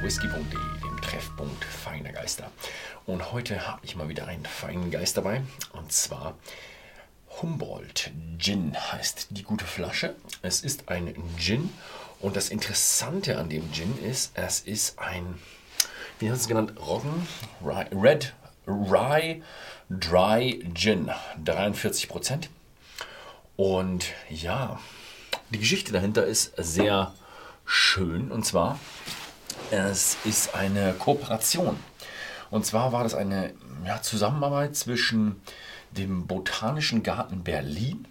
www.whisky.de, dem Treffpunkt feiner Geister. Und heute habe ich mal wieder einen feinen Geist dabei. Und zwar Humboldt Gin heißt die gute Flasche. Es ist ein Gin. Und das Interessante an dem Gin ist, es ist ein, wie heißt es genannt, Roggen, Rye, Red Rye Dry Gin, 43 Prozent. Und ja, die Geschichte dahinter ist sehr schön. Und zwar, es ist eine Kooperation. Und zwar war das eine ja, Zusammenarbeit zwischen dem Botanischen Garten Berlin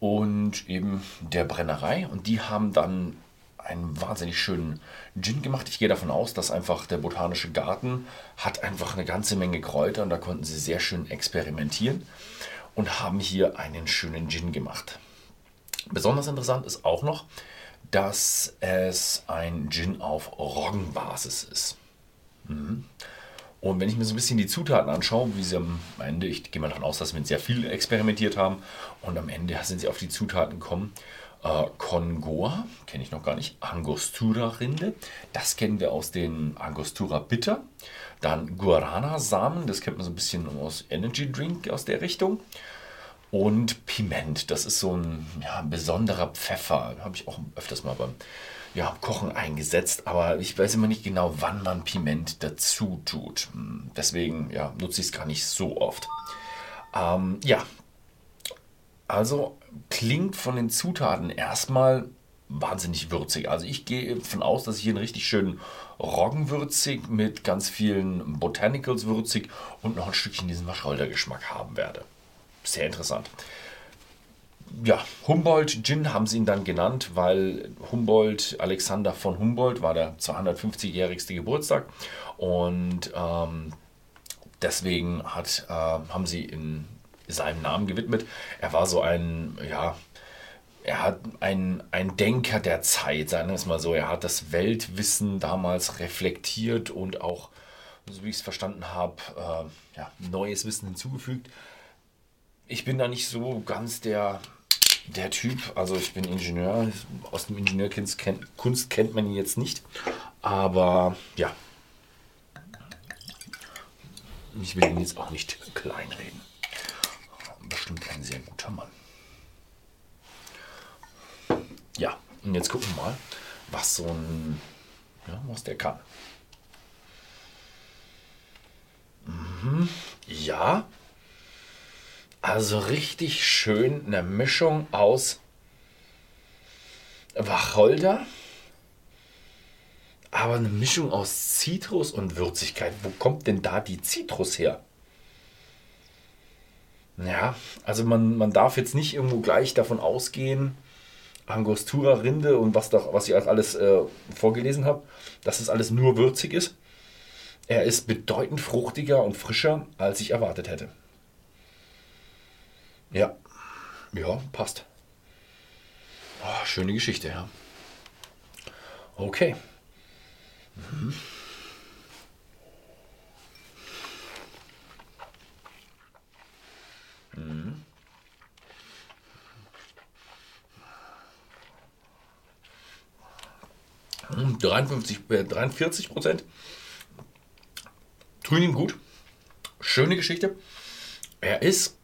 und eben der Brennerei. Und die haben dann einen wahnsinnig schönen Gin gemacht. Ich gehe davon aus, dass einfach der Botanische Garten hat einfach eine ganze Menge Kräuter und da konnten sie sehr schön experimentieren und haben hier einen schönen Gin gemacht. Besonders interessant ist auch noch, dass es ein Gin auf Roggenbasis ist. Mhm. Und wenn ich mir so ein bisschen die Zutaten anschaue, wie sie am Ende, ich gehe mal davon aus, dass wir sehr viel experimentiert haben und am Ende sind sie auf die Zutaten gekommen. Äh, Congoa, kenne ich noch gar nicht. Angostura-Rinde, das kennen wir aus den Angostura Bitter. Dann Guarana-Samen, das kennt man so ein bisschen aus Energy Drink aus der Richtung. Und Piment, das ist so ein ja, besonderer Pfeffer. Habe ich auch öfters mal beim ja, Kochen eingesetzt, aber ich weiß immer nicht genau, wann man Piment dazu tut. Hm, deswegen ja, nutze ich es gar nicht so oft. Ähm, ja, also klingt von den Zutaten erstmal wahnsinnig würzig. Also ich gehe davon aus, dass ich hier einen richtig schönen Roggenwürzig mit ganz vielen Botanicals würzig und noch ein Stückchen diesen Wacholder-Geschmack haben werde sehr interessant. Ja, Humboldt Gin haben sie ihn dann genannt, weil Humboldt, Alexander von Humboldt, war der 250-jährigste Geburtstag und ähm, deswegen hat, äh, haben sie in seinem Namen gewidmet. Er war so ein, ja, er hat ein, ein Denker der Zeit, sagen wir es mal so. Er hat das Weltwissen damals reflektiert und auch, so wie ich es verstanden habe, äh, ja, neues Wissen hinzugefügt ich bin da nicht so ganz der, der Typ. Also ich bin Ingenieur. Aus dem Ingenieurkunst kennt, man ihn jetzt nicht. Aber ja. Ich will ihn jetzt auch nicht kleinreden. Bestimmt ein sehr guter Mann. Ja, und jetzt gucken wir mal, was so ein, ja, was der kann. Mhm. Ja, also richtig schön eine Mischung aus Wacholder, aber eine Mischung aus Zitrus und Würzigkeit. Wo kommt denn da die Zitrus her? Ja, also man, man darf jetzt nicht irgendwo gleich davon ausgehen, Angostura Rinde und was, doch, was ich alles äh, vorgelesen habe, dass es alles nur würzig ist. Er ist bedeutend fruchtiger und frischer, als ich erwartet hätte. Ja, ja, passt. Oh, schöne Geschichte, ja. Okay. Mhm. Mhm. Mhm, 53, äh, 43 Prozent. Tun ihm gut. Schöne Geschichte. Er ist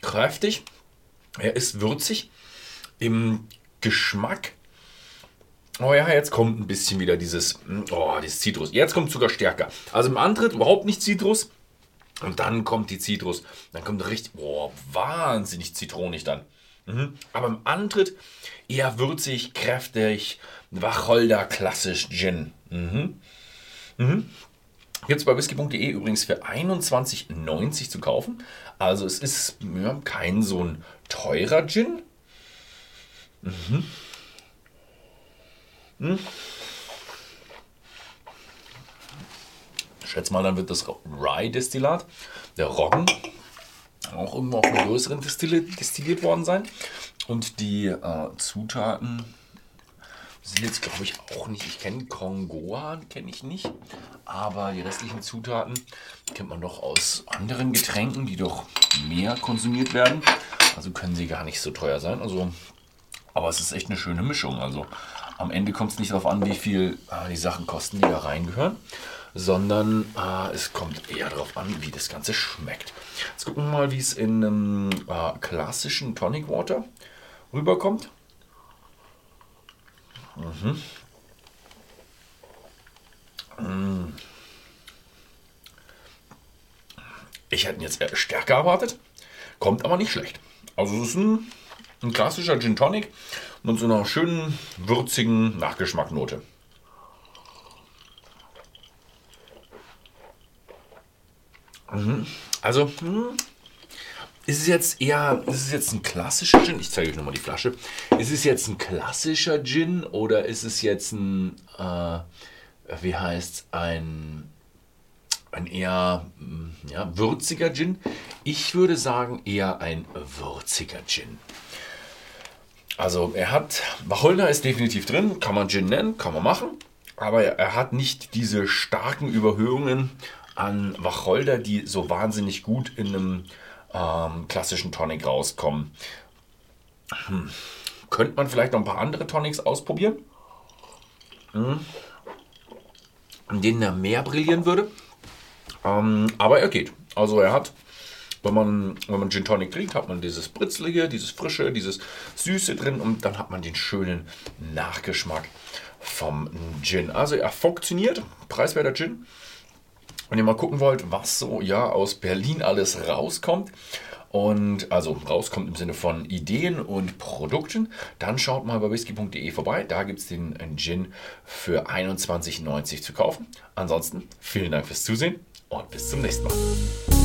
kräftig, er ist würzig. Im Geschmack, oh ja, jetzt kommt ein bisschen wieder dieses, oh, dieses Zitrus. Jetzt kommt sogar stärker. Also im Antritt überhaupt nicht Zitrus. Und dann kommt die Zitrus. Dann kommt richtig, boah, wahnsinnig zitronig dann. Mhm. Aber im Antritt eher würzig, kräftig, Wacholder, klassisch Gin. Mhm. Mhm. Gibt es bei whisky.de übrigens für 21,90 zu kaufen. Also es ist ja, kein so ein teurer Gin. Mhm. Hm. Schätze mal, dann wird das Rye-Destillat, der Roggen, auch irgendwo auf einem größeren destilliert worden sein. Und die äh, Zutaten sind jetzt, glaube ich, auch nicht. Ich kenne Kongoa, kenne ich nicht. Aber die restlichen Zutaten kennt man doch aus anderen Getränken, die doch mehr konsumiert werden. Also können sie gar nicht so teuer sein. Also Aber es ist echt eine schöne Mischung. Also am Ende kommt es nicht darauf an, wie viel äh, die Sachen kosten, die da reingehören, sondern äh, es kommt eher darauf an, wie das Ganze schmeckt. Jetzt gucken wir mal, wie es in einem äh, klassischen Tonic Water rüberkommt. Mhm. Mm. Ich hätte ihn jetzt stärker erwartet, kommt aber nicht schlecht. Also es ist ein, ein klassischer Gin Tonic mit so einer schönen, würzigen Nachgeschmacknote. Mhm. Also, hm, ist es jetzt eher, ist es jetzt ein klassischer Gin? Ich zeige euch nochmal die Flasche. Ist es jetzt ein klassischer Gin oder ist es jetzt ein, äh, wie heißt ein, ein eher hm, ja, würziger Gin? Ich würde sagen eher ein würziger Gin. Also er hat, Wacholder ist definitiv drin, kann man Gin nennen, kann man machen, aber er hat nicht diese starken Überhöhungen an Wacholder, die so wahnsinnig gut in einem ähm, klassischen Tonic rauskommen. Hm. Könnte man vielleicht noch ein paar andere Tonics ausprobieren, hm. In denen er mehr brillieren würde. Ähm, aber er geht. Also er hat wenn man, wenn man Gin Tonic trinkt, hat man dieses Britzlige, dieses Frische, dieses Süße drin und dann hat man den schönen Nachgeschmack vom Gin. Also er funktioniert, preiswerter Gin. Wenn ihr mal gucken wollt, was so ja aus Berlin alles rauskommt, und also rauskommt im Sinne von Ideen und Produkten, dann schaut mal bei whisky.de vorbei. Da gibt es den Gin für 21,90 zu kaufen. Ansonsten vielen Dank fürs Zusehen und bis zum nächsten Mal.